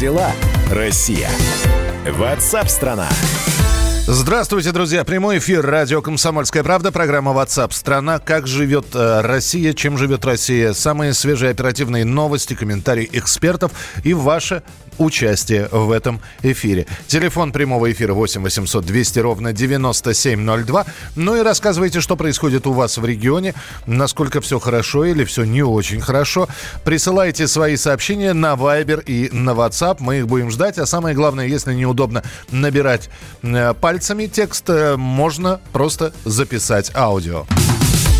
дела, Россия? Ватсап-страна! Здравствуйте, друзья. Прямой эфир радио «Комсомольская правда». Программа WhatsApp страна Как живет э, Россия? Чем живет Россия? Самые свежие оперативные новости, комментарии экспертов и ваше участие в этом эфире. Телефон прямого эфира 8 800 200 ровно 9702. Ну и рассказывайте, что происходит у вас в регионе, насколько все хорошо или все не очень хорошо. Присылайте свои сообщения на Viber и на WhatsApp. Мы их будем ждать. А самое главное, если неудобно набирать э, пальцами текст, э, можно просто записать аудио.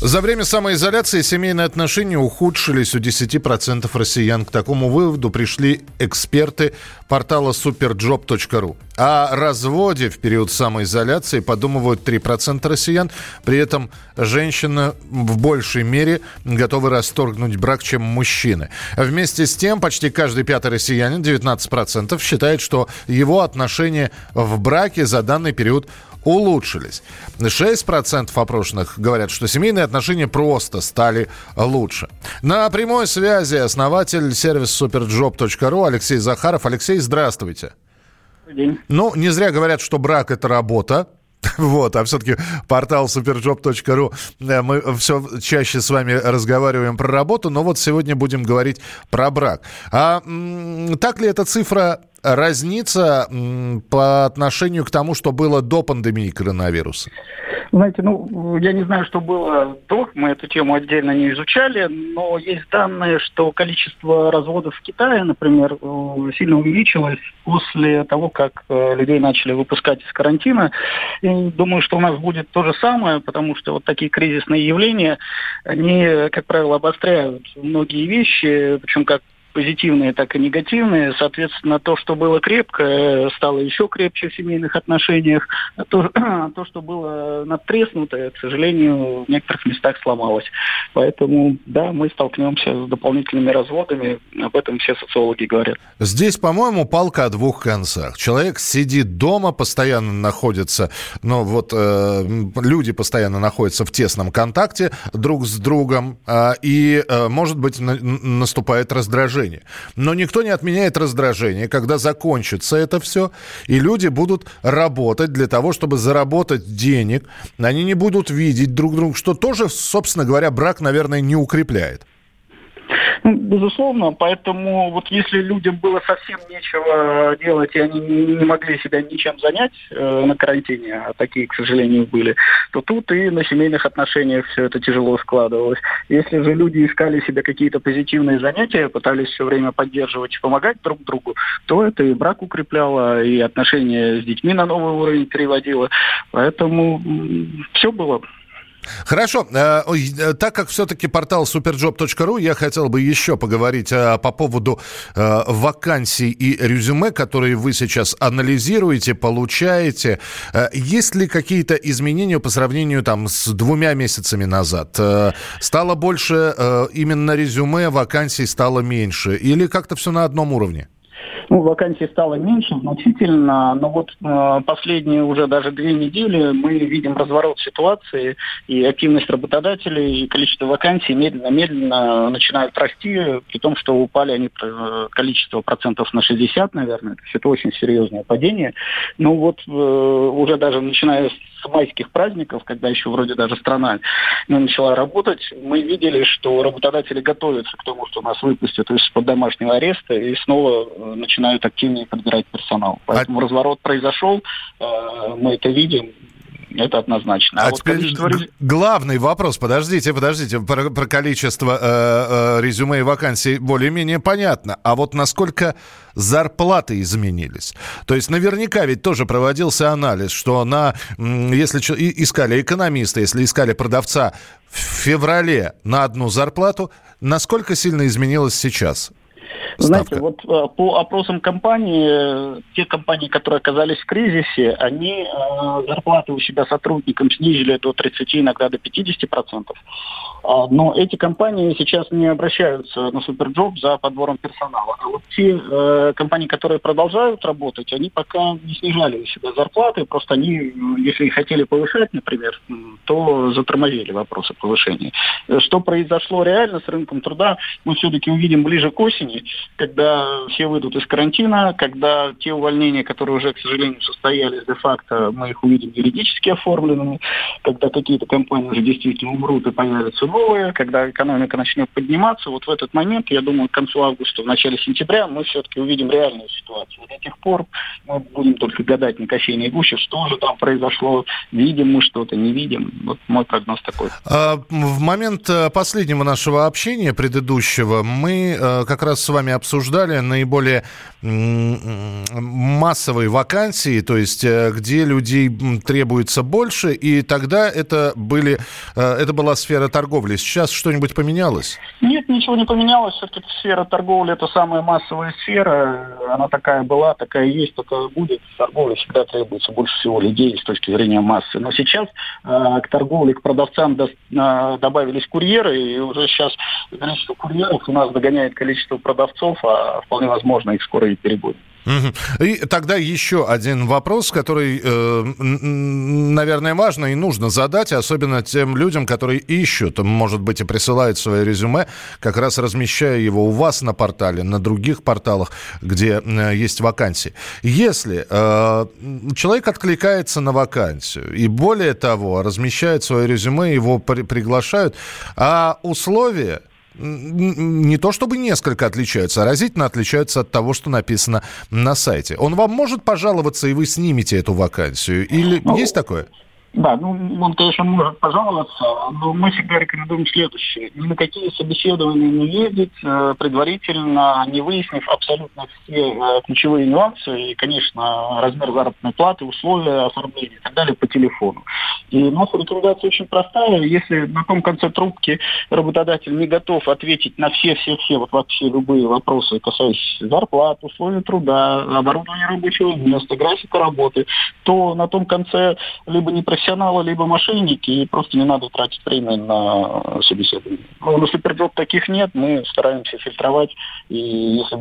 За время самоизоляции семейные отношения ухудшились у 10% россиян. К такому выводу пришли эксперты портала superjob.ru. О разводе в период самоизоляции подумывают 3% россиян. При этом женщины в большей мере готовы расторгнуть брак, чем мужчины. Вместе с тем, почти каждый пятый россиянин, 19%, считает, что его отношения в браке за данный период улучшились. 6% опрошенных говорят, что семейные отношения просто стали лучше. На прямой связи основатель сервиса superjob.ru Алексей Захаров. Алексей, здравствуйте. День. Ну, не зря говорят, что брак – это работа. Вот, а все-таки портал superjob.ru, э, мы все чаще с вами разговариваем про работу, но вот сегодня будем говорить про брак. А так ли эта цифра разнится по отношению к тому, что было до пандемии коронавируса? Знаете, ну, я не знаю, что было до, мы эту тему отдельно не изучали, но есть данные, что количество разводов в Китае, например, э, сильно увеличилось после того, как э, людей начали выпускать из карантина. И думаю, что у нас будет то же самое, потому что вот такие кризисные явления, они, как правило, обостряют многие вещи, причем как позитивные, так и негативные. Соответственно, то, что было крепко, стало еще крепче в семейных отношениях. А то, то что было надтреснутое, к сожалению, в некоторых местах сломалось. Поэтому, да, мы столкнемся с дополнительными разводами. Об этом все социологи говорят. Здесь, по-моему, палка о двух концах. Человек сидит дома, постоянно находится, ну вот э, люди постоянно находятся в тесном контакте друг с другом, э, и, э, может быть, на, наступает раздражение раздражение. Но никто не отменяет раздражение, когда закончится это все, и люди будут работать для того, чтобы заработать денег. Они не будут видеть друг друга, что тоже, собственно говоря, брак, наверное, не укрепляет. Ну, безусловно, поэтому вот если людям было совсем нечего делать, и они не могли себя ничем занять э, на карантине, а такие, к сожалению, были, то тут и на семейных отношениях все это тяжело складывалось. Если же люди искали себе какие-то позитивные занятия, пытались все время поддерживать и помогать друг другу, то это и брак укрепляло, и отношения с детьми на новый уровень переводило. Поэтому все было Хорошо. Э, э, так как все-таки портал superjob.ru, я хотел бы еще поговорить э, по поводу вакансий и резюме, которые вы сейчас анализируете, получаете. Есть ли какие-то изменения по сравнению там, с двумя месяцами назад? Стало больше именно резюме, вакансий стало меньше? Или как-то все на одном уровне? Ну, вакансий стало меньше значительно, но вот э, последние уже даже две недели мы видим разворот ситуации, и активность работодателей, и количество вакансий медленно-медленно начинают расти, при том, что упали они э, количество процентов на 60, наверное. То есть это очень серьезное падение. Но вот э, уже даже начиная с майских праздников, когда еще вроде даже страна не начала работать, мы видели, что работодатели готовятся к тому, что нас выпустят из-под домашнего ареста и снова э, начинают активнее подбирать персонал. А Поэтому а... разворот произошел, э, мы это видим, это однозначно. А, а вот теперь количество... главный вопрос, подождите, подождите, про, про количество э, э, резюме и вакансий более-менее понятно. А вот насколько зарплаты изменились? То есть наверняка ведь тоже проводился анализ, что на, если искали экономиста, если искали продавца в феврале на одну зарплату, насколько сильно изменилось сейчас? Знаете, вот э, по опросам компании, те компании, которые оказались в кризисе, они э, зарплаты у себя сотрудникам снизили до 30, иногда до 50 процентов. А, но эти компании сейчас не обращаются на Superjob за подбором персонала. А вот те э, компании, которые продолжают работать, они пока не снижали у себя зарплаты, просто они, если хотели повышать, например, то затормозили вопросы повышения. Что произошло реально с рынком труда, мы все-таки увидим ближе к осени, когда все выйдут из карантина, когда те увольнения, которые уже, к сожалению, состоялись де-факто, мы их увидим юридически оформленными, когда какие-то компании уже действительно умрут и появятся новые, когда экономика начнет подниматься, вот в этот момент, я думаю, к концу августа, в начале сентября мы все-таки увидим реальную ситуацию. До тех пор мы будем только гадать на кофейной гуще, что же там произошло, видим мы что-то, не видим. Вот мой прогноз такой. А, в момент э, последнего нашего общения, предыдущего, мы э, как раз с вами обсуждали наиболее массовые вакансии, то есть э, где людей требуется больше, и тогда это, были, это была сфера торговли. Сейчас что-нибудь поменялось? Нет, ничего не поменялось. Все-таки сфера торговли – это самая массовая сфера. Она такая была, такая есть, такая будет. В торговле всегда требуется больше всего людей с точки зрения массы. Но сейчас э, к торговле, к продавцам до, э, добавились курьеры, и уже сейчас количество курьеров у нас догоняет количество продавцов, а вполне возможно их скоро и перебудет. И тогда еще один вопрос, который, э, наверное, важно и нужно задать, особенно тем людям, которые ищут, может быть, и присылают свое резюме, как раз размещая его у вас на портале, на других порталах, где э, есть вакансии. Если э, человек откликается на вакансию, и более того, размещает свое резюме, его при приглашают, а условия не то чтобы несколько отличаются, а разительно отличаются от того, что написано на сайте. Он вам может пожаловаться, и вы снимете эту вакансию? Или ну, есть такое? Да, ну, он, конечно, может пожаловаться, но мы всегда рекомендуем следующее. Ни на какие собеседования не ездить, э, предварительно не выяснив абсолютно все э, ключевые нюансы и, конечно, размер заработной платы, условия оформления и так далее по телефону. И наша рекомендация очень простая. Если на том конце трубки работодатель не готов ответить на все-все-все, вот вообще любые вопросы, касающиеся зарплат, условий труда, оборудования рабочего места, графика работы, то на том конце либо не профессионалы, либо мошенники, и просто не надо тратить время на собеседование. Ну, на суперджоп таких нет, мы стараемся фильтровать, и если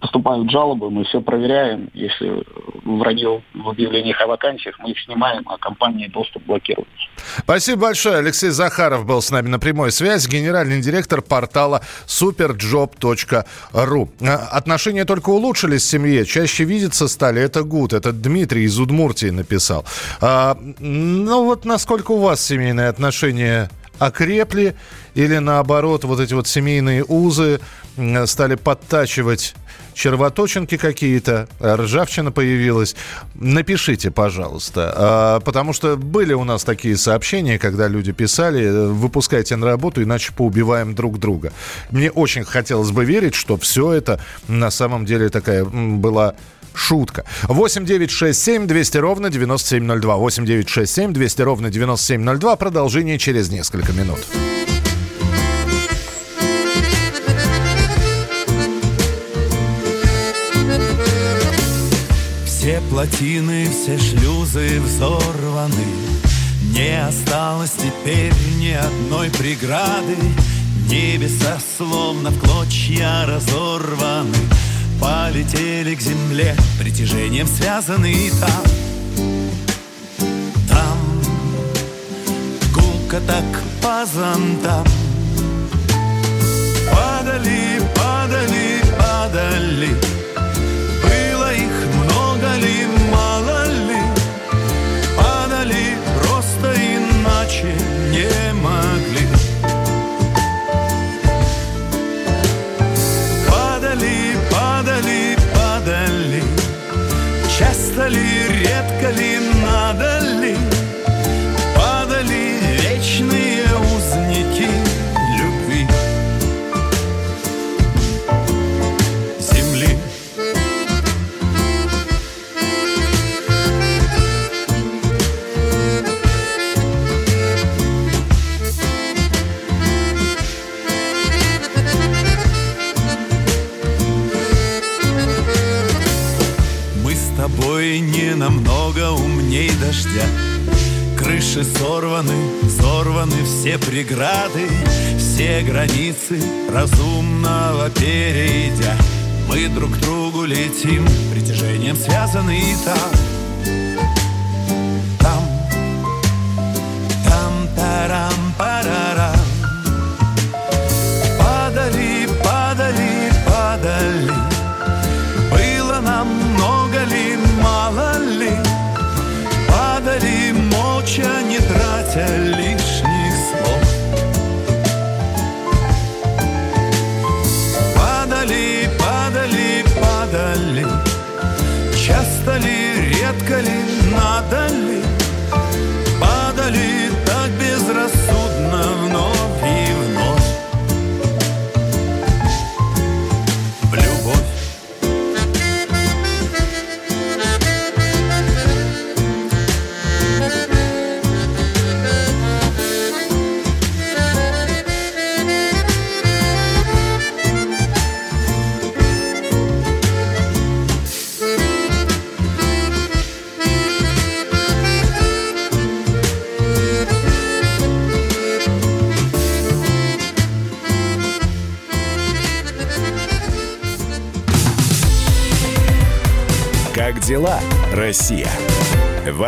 поступают жалобы, мы все проверяем. Если вранье в объявлениях о вакансиях, мы их снимаем, а компании доступ блокируют. Спасибо большое. Алексей Захаров был с нами на прямой связи, генеральный директор портала superjob.ru. А, отношения только улучшились в семье, чаще видеться стали, это гуд. Это Дмитрий из Удмуртии написал. А, ну вот насколько у вас семейные отношения окрепли или наоборот вот эти вот семейные узы стали подтачивать червоточинки какие-то, ржавчина появилась. Напишите, пожалуйста. А, потому что были у нас такие сообщения, когда люди писали, выпускайте на работу, иначе поубиваем друг друга. Мне очень хотелось бы верить, что все это на самом деле такая была шутка. 8 9 6 7 200 ровно 9702. 8 9 6 7 200 ровно 9702. Продолжение через несколько минут. Все плотины, все шлюзы взорваны Не осталось теперь ни одной преграды Небеса словно в клочья разорваны Полетели к земле, притяжением связаны там. Там гулко так по зонтам. Падали, падали, падали друга умней дождя. Крыши сорваны, сорваны все преграды, все границы разумного перейдя. Мы друг другу летим, притяжением связаны и там.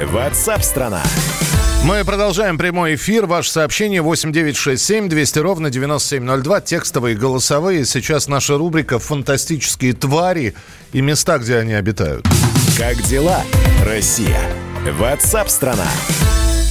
Ватсап-страна! Мы продолжаем прямой эфир. Ваше сообщение 8967 200 ровно 9702. Текстовые, голосовые. Сейчас наша рубрика «Фантастические твари и места, где они обитают». Как дела, Россия? Ватсап-страна!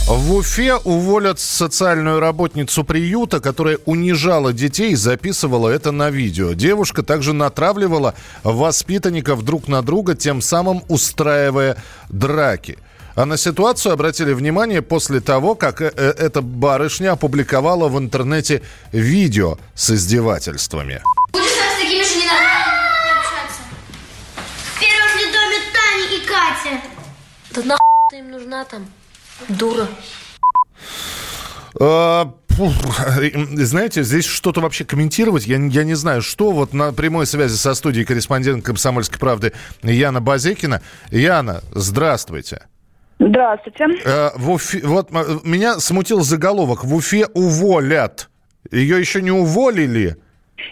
В Уфе уволят социальную работницу приюта, которая унижала детей записывала это на видео. Девушка также натравливала воспитанников друг на друга, тем самым устраивая драки. А на ситуацию обратили внимание после того, как э- э- эта барышня опубликовала в интернете видео с издевательствами. Будешь с такими же не надо общаться. В первом же доме Таня и Катя. Да нахуй ты им нужна там, дура. А, Знаете, здесь что-то вообще комментировать, я, я не знаю, что. Вот на прямой связи со студией корреспондент «Комсомольской правды» Яна Базекина. Яна, здравствуйте. Здравствуйте. Э, в Уфе- вот меня смутил заголовок. В Уфе уволят. Ее еще не уволили.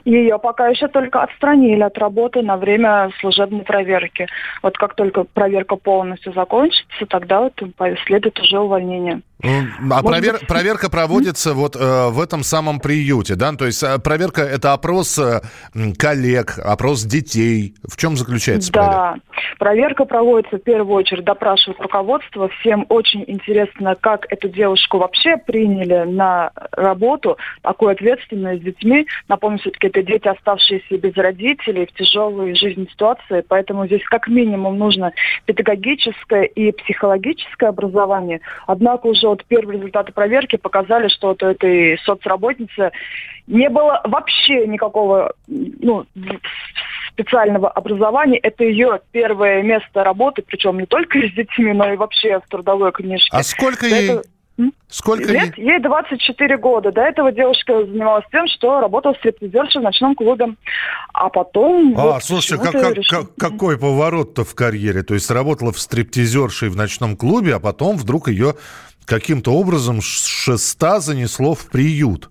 Ее пока еще только отстранили от работы на время служебной проверки. Вот как только проверка полностью закончится, тогда вот последует уже увольнение. А провер- быть- проверка проводится вот э, в этом самом приюте, да? То есть э, проверка это опрос э, коллег, опрос детей. В чем заключается проверка? Да, проверка проводится в первую очередь, допрашивают руководство. Всем очень интересно, как эту девушку вообще приняли на работу, такую ответственную с детьми. Напомню, все-таки это дети, оставшиеся без родителей в тяжелой жизненной ситуации, поэтому здесь как минимум нужно педагогическое и психологическое образование. Однако уже вот первые результаты проверки показали, что вот у этой соцработницы не было вообще никакого ну, специального образования. Это ее первое место работы, причем не только с детьми, но и вообще в трудовой книжке. А сколько ей? М? Сколько Лет? ей? Ей 24 года. До этого девушка занималась тем, что работала стриптизершей в ночном клубе. А потом... А, вот слушайте, как, почему-то как- решила- как- какой поворот-то в карьере? То есть работала в стриптизершей в ночном клубе, а потом вдруг ее каким-то образом с шеста занесло в приют.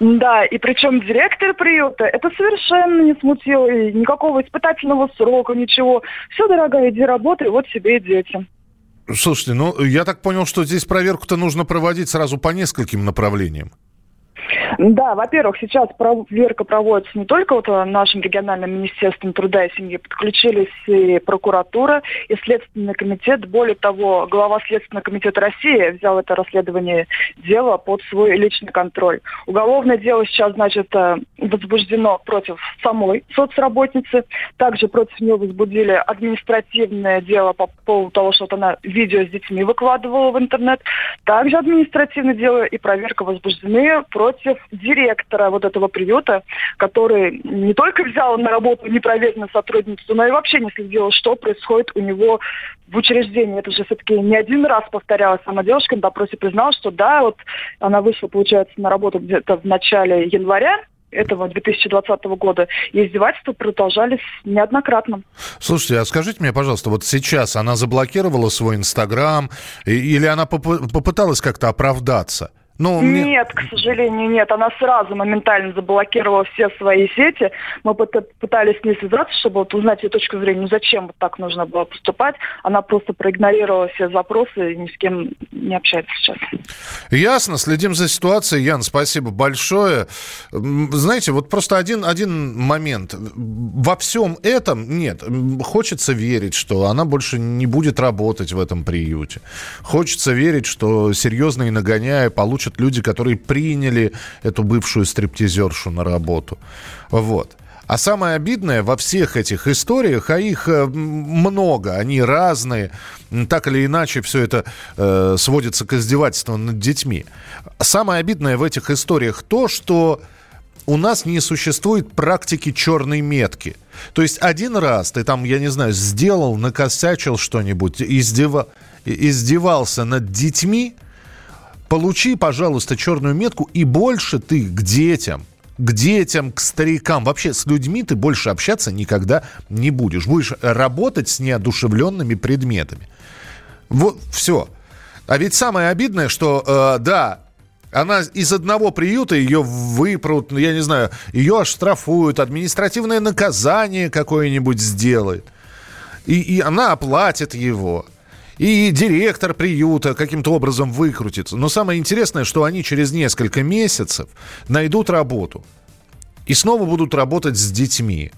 Да, и причем директор приюта это совершенно не смутило. И никакого испытательного срока, ничего. Все, дорогая, иди работай, вот себе и дети. Слушайте, ну я так понял, что здесь проверку-то нужно проводить сразу по нескольким направлениям. Да, во-первых, сейчас проверка проводится не только вот нашим региональным министерством труда и семьи, подключились и прокуратура, и Следственный комитет. Более того, глава Следственного комитета России взял это расследование дела под свой личный контроль. Уголовное дело сейчас, значит, э, возбуждено против самой соцработницы. Также против нее возбудили административное дело по поводу того, что вот она видео с детьми выкладывала в интернет. Также административное дело и проверка возбуждены против директора вот этого приюта, который не только взял на работу непроверенную сотрудницу, но и вообще не следил, что происходит у него в учреждении. Это же все-таки не один раз повторялась. Сама девушка на допросе призналась, что да, вот она вышла, получается, на работу где-то в начале января, этого 2020 года. И издевательства продолжались неоднократно. Слушайте, а скажите мне, пожалуйста, вот сейчас она заблокировала свой Инстаграм или она поп- попыталась как-то оправдаться? Ну, мне... Нет, к сожалению, нет. Она сразу моментально заблокировала все свои сети. Мы пытались с ней связаться, чтобы вот узнать ее точку зрения, ну зачем вот так нужно было поступать. Она просто проигнорировала все запросы и ни с кем не общается сейчас. Ясно, следим за ситуацией. Ян, спасибо большое. Знаете, вот просто один, один момент. Во всем этом, нет, хочется верить, что она больше не будет работать в этом приюте. Хочется верить, что серьезные нагоняя получат получат люди, которые приняли эту бывшую стриптизершу на работу. Вот. А самое обидное во всех этих историях, а их э, много, они разные, так или иначе все это э, сводится к издевательству над детьми. Самое обидное в этих историях то, что у нас не существует практики черной метки. То есть один раз ты там, я не знаю, сделал, накосячил что-нибудь, издева... издевался над детьми – Получи, пожалуйста, черную метку, и больше ты к детям, к детям, к старикам, вообще с людьми ты больше общаться никогда не будешь. Будешь работать с неодушевленными предметами. Вот, все. А ведь самое обидное, что, э, да, она из одного приюта ее выпрут, ну, я не знаю, ее оштрафуют, административное наказание какое-нибудь сделает. И, и она оплатит его и директор приюта каким-то образом выкрутится. Но самое интересное, что они через несколько месяцев найдут работу и снова будут работать с детьми.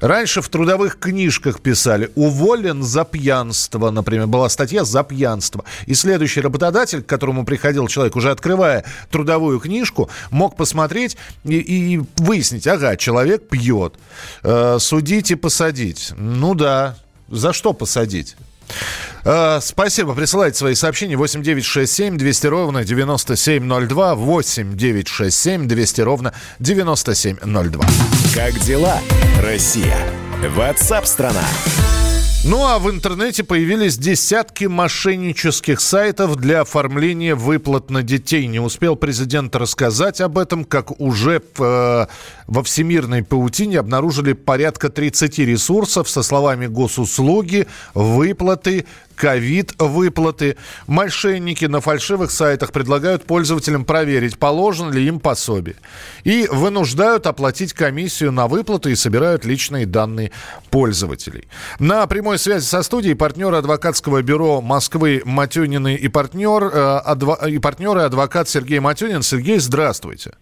Раньше в трудовых книжках писали «уволен за пьянство», например, была статья «за пьянство». И следующий работодатель, к которому приходил человек, уже открывая трудовую книжку, мог посмотреть и, и выяснить, ага, человек пьет, э, судить и посадить. Ну да, за что посадить? Э, спасибо. Присылайте свои сообщения 8967 200 ровно 9702. 8967 200 ровно 9702. Как дела, Россия? Ватсап-страна! Ну а в интернете появились десятки мошеннических сайтов для оформления выплат на детей. Не успел президент рассказать об этом, как уже э, во всемирной паутине обнаружили порядка 30 ресурсов со словами госуслуги, выплаты, ковид-выплаты. Мошенники на фальшивых сайтах предлагают пользователям проверить, положено ли им пособие. И вынуждают оплатить комиссию на выплаты и собирают личные данные пользователей. На прямой связи со студией партнер адвокатского бюро Москвы Матюнины и партнер, э, адво, и партнеры адвокат Сергей Матюнин. Сергей, здравствуйте.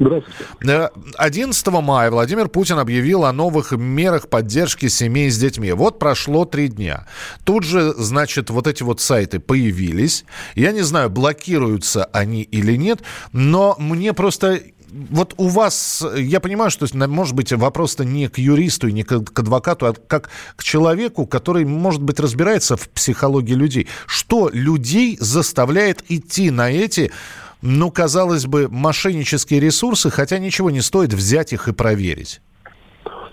Здравствуйте. 11 мая Владимир Путин объявил о новых мерах поддержки семей с детьми. Вот прошло три дня. Тут же, значит, вот эти вот сайты появились. Я не знаю, блокируются они или нет, но мне просто вот у вас, я понимаю, что, может быть, вопрос-то не к юристу и не к, адвокату, а как к человеку, который, может быть, разбирается в психологии людей. Что людей заставляет идти на эти ну, казалось бы, мошеннические ресурсы, хотя ничего не стоит взять их и проверить?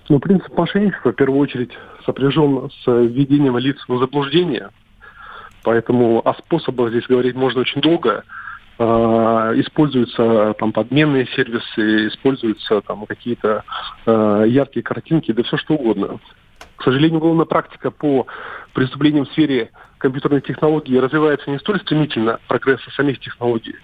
Ну, принцип мошенничества в первую очередь сопряжен с введением лиц в заблуждение. Поэтому о способах здесь говорить можно очень долго. Э, используются там подменные сервисы, используются там какие-то э, яркие картинки, да все что угодно. К сожалению, уголовная практика по преступлениям в сфере компьютерной технологии развивается не столь стремительно прогресса самих технологий,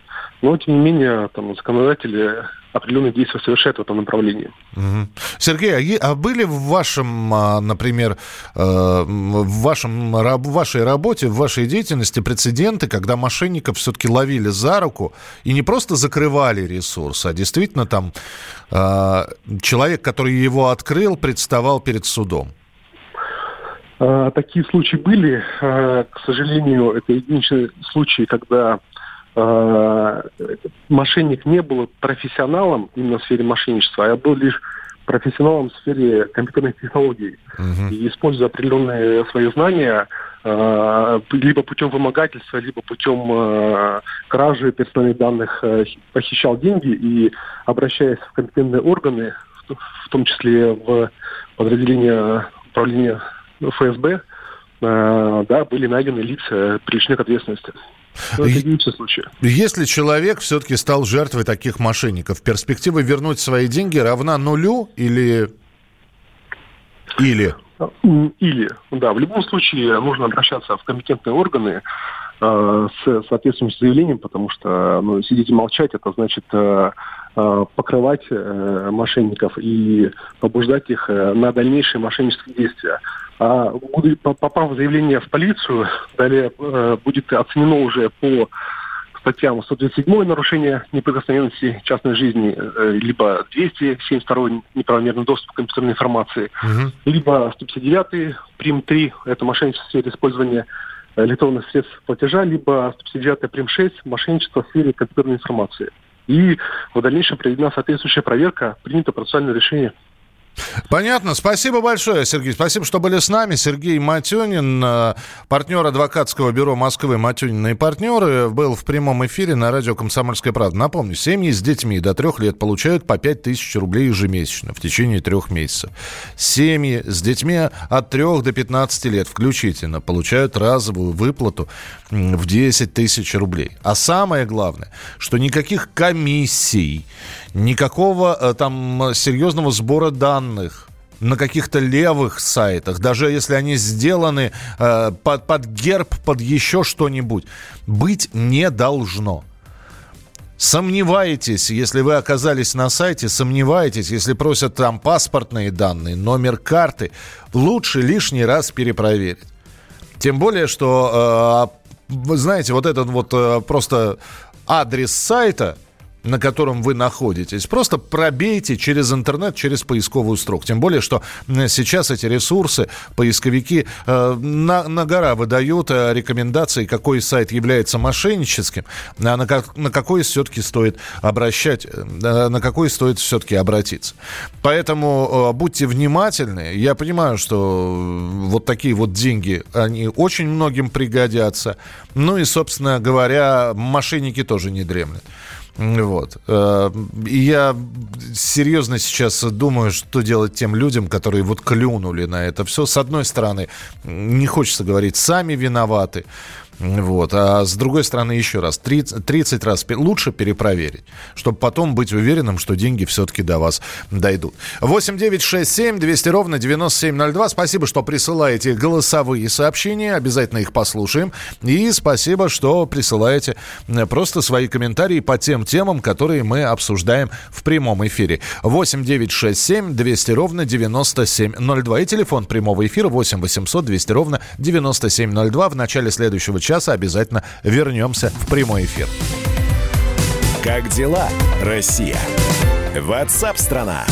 Но, тем не менее, там, законодатели определенные действия совершают в этом направлении. Угу. Сергей, а, а были в вашем, а, например, э, в, вашем, в вашей работе, в вашей деятельности прецеденты, когда мошенников все-таки ловили за руку и не просто закрывали ресурс, а действительно там э, человек, который его открыл, представал перед судом? А, Такие случаи были. А, К сожалению, это единичные случаи, когда а, мошенник не был профессионалом именно в сфере мошенничества, а был лишь профессионалом в сфере компьютерных технологий. И используя определенные свои знания, а, либо путем вымогательства, либо путем а, кражи персональных данных а, похищал деньги и, обращаясь в компетентные органы, в в том числе в подразделение управления ФСБ, э, да, были найдены лица, привлечены к ответственности. Но это И- единичный случай. Если человек все-таки стал жертвой таких мошенников, перспектива вернуть свои деньги равна нулю или... Или... Или, да, в любом случае нужно обращаться в компетентные органы э, с соответствующим заявлением, потому что ну, сидеть и молчать, это значит э, э, покрывать э, мошенников и побуждать их э, на дальнейшие мошеннические действия. А попав заявление в полицию, далее э, будет оценено уже по статьям 137 нарушение неприкосновенности частной жизни, э, либо 272 неправомерный доступ к компьютерной информации, либо 159 прим 3, это мошенничество в сфере использования электронных средств платежа, либо 159 прим 6, мошенничество в сфере компьютерной информации. И в дальнейшем проведена соответствующая проверка, принято процессуальное решение. Понятно. Спасибо большое, Сергей. Спасибо, что были с нами. Сергей Матюнин, э, партнер адвокатского бюро Москвы «Матюнин и партнеры», был в прямом эфире на радио «Комсомольская правда». Напомню, семьи с детьми до трех лет получают по 5 тысяч рублей ежемесячно в течение трех месяцев. Семьи с детьми от 3 до 15 лет включительно получают разовую выплату в 10 тысяч рублей. А самое главное, что никаких комиссий, никакого э, там серьезного сбора данных на каких-то левых сайтах, даже если они сделаны э, под, под герб, под еще что-нибудь, быть не должно. Сомневаетесь, если вы оказались на сайте, сомневаетесь, если просят там паспортные данные, номер карты, лучше лишний раз перепроверить. Тем более, что, э, вы знаете, вот этот вот э, просто адрес сайта, на котором вы находитесь, просто пробейте через интернет, через поисковую строку. Тем более, что сейчас эти ресурсы, поисковики э, на, на гора выдают э, рекомендации, какой сайт является мошенническим, а на, как, на какой все-таки стоит обращать, э, на какой стоит все-таки обратиться. Поэтому э, будьте внимательны. Я понимаю, что э, вот такие вот деньги, они очень многим пригодятся. Ну и, собственно говоря, мошенники тоже не дремлют. Вот. Э, И я серьезно сейчас думаю, что делать тем людям, которые вот клюнули на это все. С одной стороны, не хочется говорить, сами виноваты. Вот. А с другой стороны, еще раз, 30, 30 раз лучше перепроверить, чтобы потом быть уверенным, что деньги все-таки до вас дойдут. 8 9 6 7 200 ровно 9702. Спасибо, что присылаете голосовые сообщения. Обязательно их послушаем. И спасибо, что присылаете э, просто свои комментарии по тем темам, которые мы обсуждаем в прямом эфире. 8 9 6 7 200 ровно 9702. И телефон прямого эфира 8 800 200 ровно 9702. В начале следующего часа обязательно вернемся в прямой эфир. Как дела, Россия? Ватсап-страна!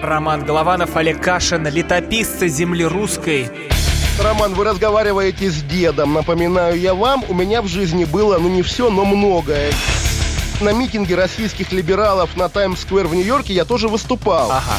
Роман Голованов, Олег Кашин, летописцы земли русской. Роман, вы разговариваете с дедом. Напоминаю я вам, у меня в жизни было, ну не все, но многое. На митинге российских либералов на Таймс-сквер в Нью-Йорке я тоже выступал. Ага.